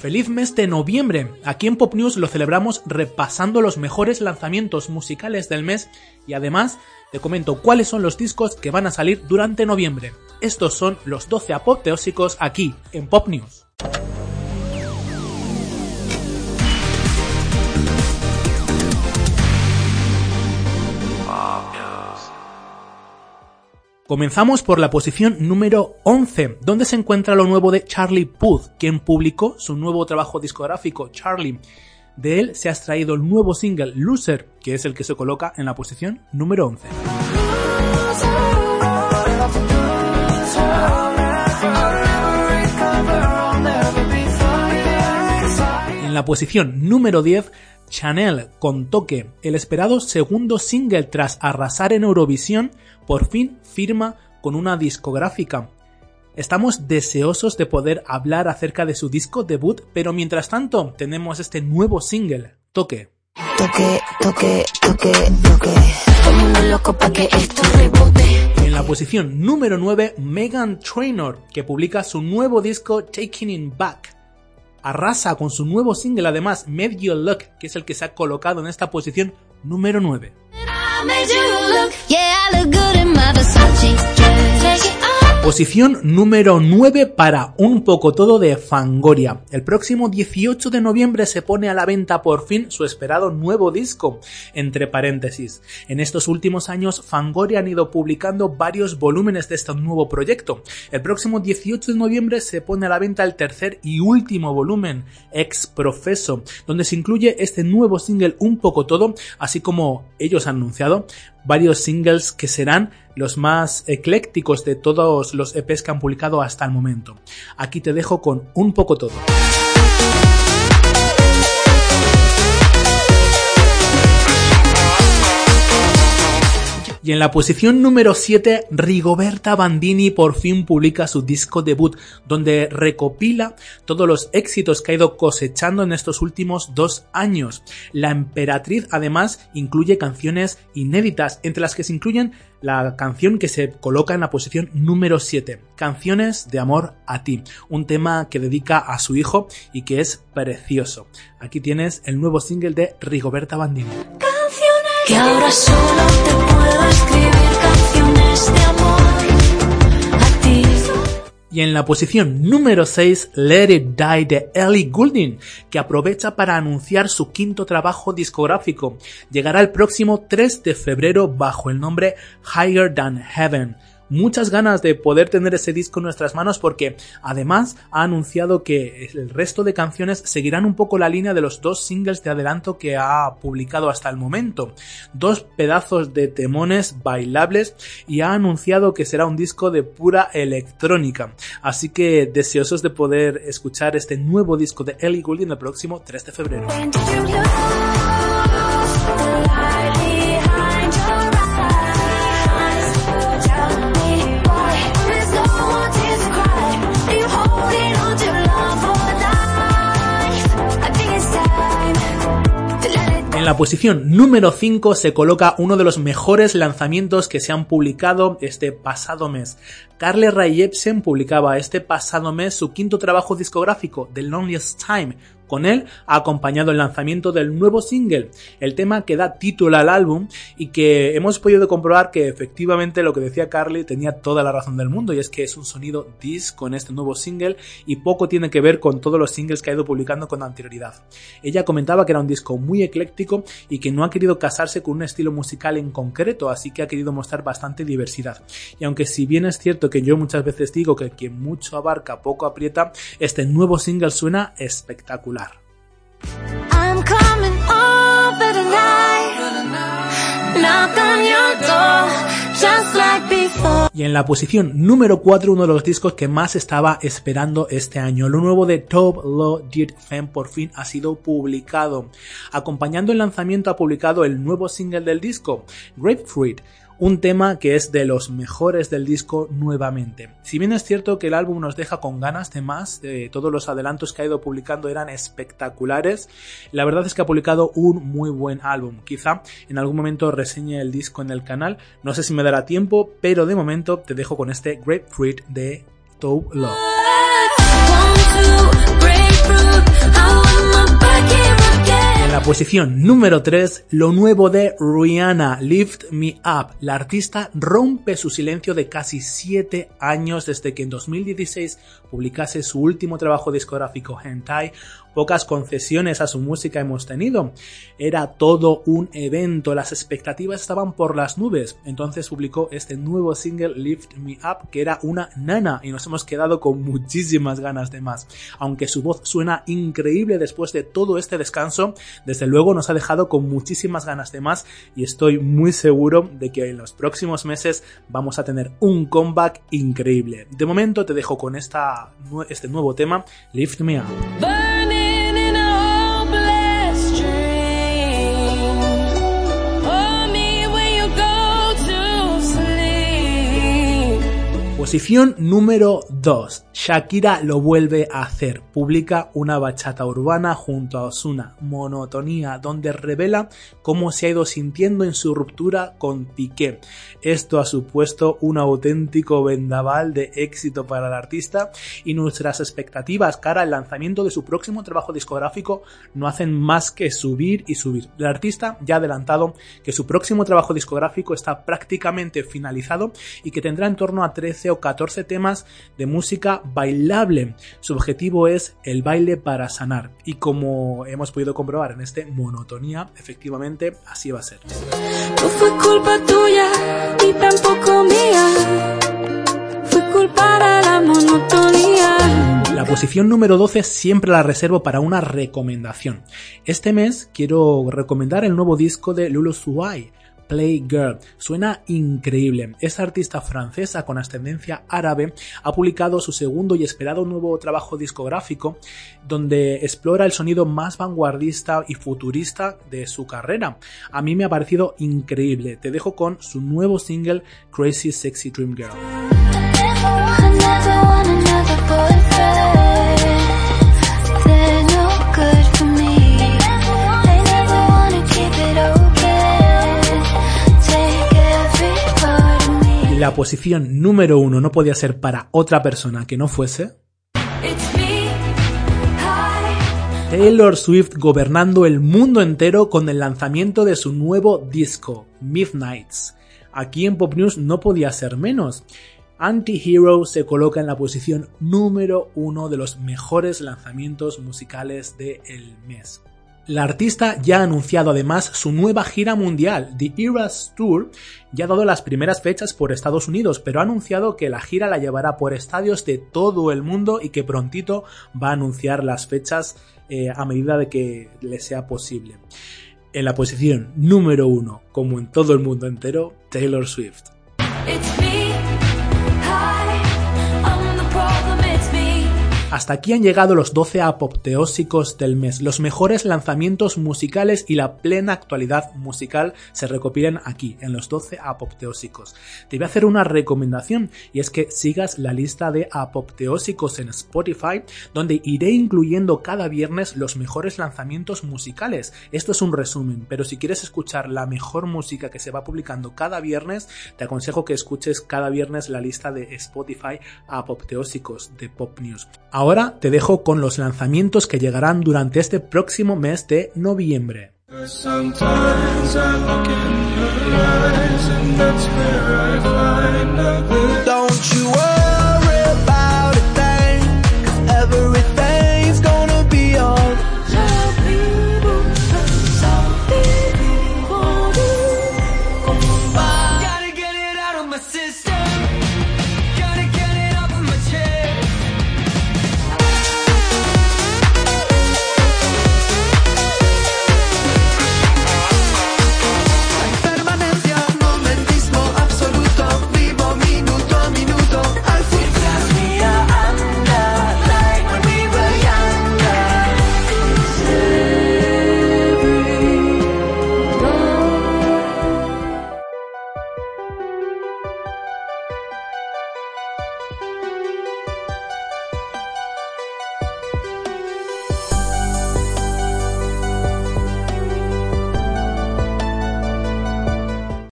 Feliz mes de noviembre. Aquí en Pop News lo celebramos repasando los mejores lanzamientos musicales del mes y además te comento cuáles son los discos que van a salir durante noviembre. Estos son los 12 apoteósicos aquí en Pop News. Comenzamos por la posición número 11, donde se encuentra lo nuevo de Charlie Puth, quien publicó su nuevo trabajo discográfico Charlie. De él se ha extraído el nuevo single Loser, que es el que se coloca en la posición número 11. En la posición número 10 Chanel con Toque, el esperado segundo single tras arrasar en Eurovisión, por fin firma con una discográfica. Estamos deseosos de poder hablar acerca de su disco debut, pero mientras tanto tenemos este nuevo single, Toque. Toque, toque, toque, toque. loco que esto En la posición número 9, Megan Trainor, que publica su nuevo disco Taking It Back arrasa con su nuevo single, además, Made You Look, que es el que se ha colocado en esta posición número 9. Posición número 9 para Un poco todo de Fangoria. El próximo 18 de noviembre se pone a la venta por fin su esperado nuevo disco, entre paréntesis. En estos últimos años Fangoria han ido publicando varios volúmenes de este nuevo proyecto. El próximo 18 de noviembre se pone a la venta el tercer y último volumen, Ex Profeso, donde se incluye este nuevo single Un poco todo, así como ellos han anunciado varios singles que serán los más eclécticos de todos los EPs que han publicado hasta el momento. Aquí te dejo con un poco todo. Y en la posición número 7, Rigoberta Bandini por fin publica su disco debut, donde recopila todos los éxitos que ha ido cosechando en estos últimos dos años. La emperatriz además incluye canciones inéditas, entre las que se incluyen la canción que se coloca en la posición número 7, Canciones de Amor a ti, un tema que dedica a su hijo y que es precioso. Aquí tienes el nuevo single de Rigoberta Bandini. Y en la posición número 6, Let It Die de Ellie Goulding, que aprovecha para anunciar su quinto trabajo discográfico. Llegará el próximo 3 de febrero bajo el nombre Higher Than Heaven muchas ganas de poder tener ese disco en nuestras manos porque además ha anunciado que el resto de canciones seguirán un poco la línea de los dos singles de adelanto que ha publicado hasta el momento. Dos pedazos de temones bailables y ha anunciado que será un disco de pura electrónica. Así que deseosos de poder escuchar este nuevo disco de Ellie Goulding el próximo 3 de febrero. La posición número 5 se coloca uno de los mejores lanzamientos que se han publicado este pasado mes. Carly Rae Jepsen publicaba este pasado mes su quinto trabajo discográfico, The Loneliest Time, con él ha acompañado el lanzamiento del nuevo single, el tema que da título al álbum y que hemos podido comprobar que efectivamente lo que decía Carly tenía toda la razón del mundo y es que es un sonido disco en este nuevo single y poco tiene que ver con todos los singles que ha ido publicando con anterioridad. Ella comentaba que era un disco muy ecléctico y que no ha querido casarse con un estilo musical en concreto, así que ha querido mostrar bastante diversidad. Y aunque si bien es cierto que yo muchas veces digo que quien mucho abarca poco aprieta, este nuevo single suena espectacular. Y en la posición número 4, uno de los discos que más estaba esperando este año. Lo nuevo de Top Law Did Femme por fin ha sido publicado. Acompañando el lanzamiento ha publicado el nuevo single del disco, Grapefruit un tema que es de los mejores del disco nuevamente. Si bien es cierto que el álbum nos deja con ganas de más, de todos los adelantos que ha ido publicando eran espectaculares, la verdad es que ha publicado un muy buen álbum. Quizá en algún momento reseñe el disco en el canal, no sé si me dará tiempo, pero de momento te dejo con este Grapefruit de Toe Love. Posición número 3, lo nuevo de Rihanna, Lift Me Up. La artista rompe su silencio de casi 7 años desde que en 2016 publicase su último trabajo discográfico Hentai, pocas concesiones a su música hemos tenido. Era todo un evento, las expectativas estaban por las nubes. Entonces publicó este nuevo single Lift Me Up que era una nana y nos hemos quedado con muchísimas ganas de más. Aunque su voz suena increíble después de todo este descanso, desde luego nos ha dejado con muchísimas ganas de más y estoy muy seguro de que en los próximos meses vamos a tener un comeback increíble. De momento te dejo con esta, este nuevo tema, Lift Me Up. Posición número 2. Shakira lo vuelve a hacer. Publica una bachata urbana junto a Osuna, Monotonía, donde revela cómo se ha ido sintiendo en su ruptura con Piqué. Esto ha supuesto un auténtico vendaval de éxito para el artista y nuestras expectativas cara al lanzamiento de su próximo trabajo discográfico no hacen más que subir y subir. El artista ya ha adelantado que su próximo trabajo discográfico está prácticamente finalizado y que tendrá en torno a 13 o 14 temas de música bailable. Su objetivo es el baile para sanar y como hemos podido comprobar en este monotonía, efectivamente así va a ser. No fue culpa tuya y tampoco mía. Fue culpa de la monotonía. La posición número 12 siempre la reservo para una recomendación. Este mes quiero recomendar el nuevo disco de Lulu Suai, Playgirl. Suena increíble. Esta artista francesa con ascendencia árabe ha publicado su segundo y esperado nuevo trabajo discográfico donde explora el sonido más vanguardista y futurista de su carrera. A mí me ha parecido increíble. Te dejo con su nuevo single Crazy Sexy Dream Girl. La posición número uno no podía ser para otra persona que no fuese Taylor Swift gobernando el mundo entero con el lanzamiento de su nuevo disco, Midnights. Aquí en Pop News no podía ser menos. Anti-Hero se coloca en la posición número uno de los mejores lanzamientos musicales del mes. La artista ya ha anunciado además su nueva gira mundial, The Eras Tour, ya ha dado las primeras fechas por Estados Unidos, pero ha anunciado que la gira la llevará por estadios de todo el mundo y que prontito va a anunciar las fechas eh, a medida de que le sea posible. En la posición número uno, como en todo el mundo entero, Taylor Swift. Hasta aquí han llegado los 12 apoteósicos del mes. Los mejores lanzamientos musicales y la plena actualidad musical se recopilan aquí, en los 12 apopteósicos. Te voy a hacer una recomendación y es que sigas la lista de apopteósicos en Spotify, donde iré incluyendo cada viernes los mejores lanzamientos musicales. Esto es un resumen, pero si quieres escuchar la mejor música que se va publicando cada viernes, te aconsejo que escuches cada viernes la lista de Spotify apopteósicos de Pop News. Ahora te dejo con los lanzamientos que llegarán durante este próximo mes de noviembre.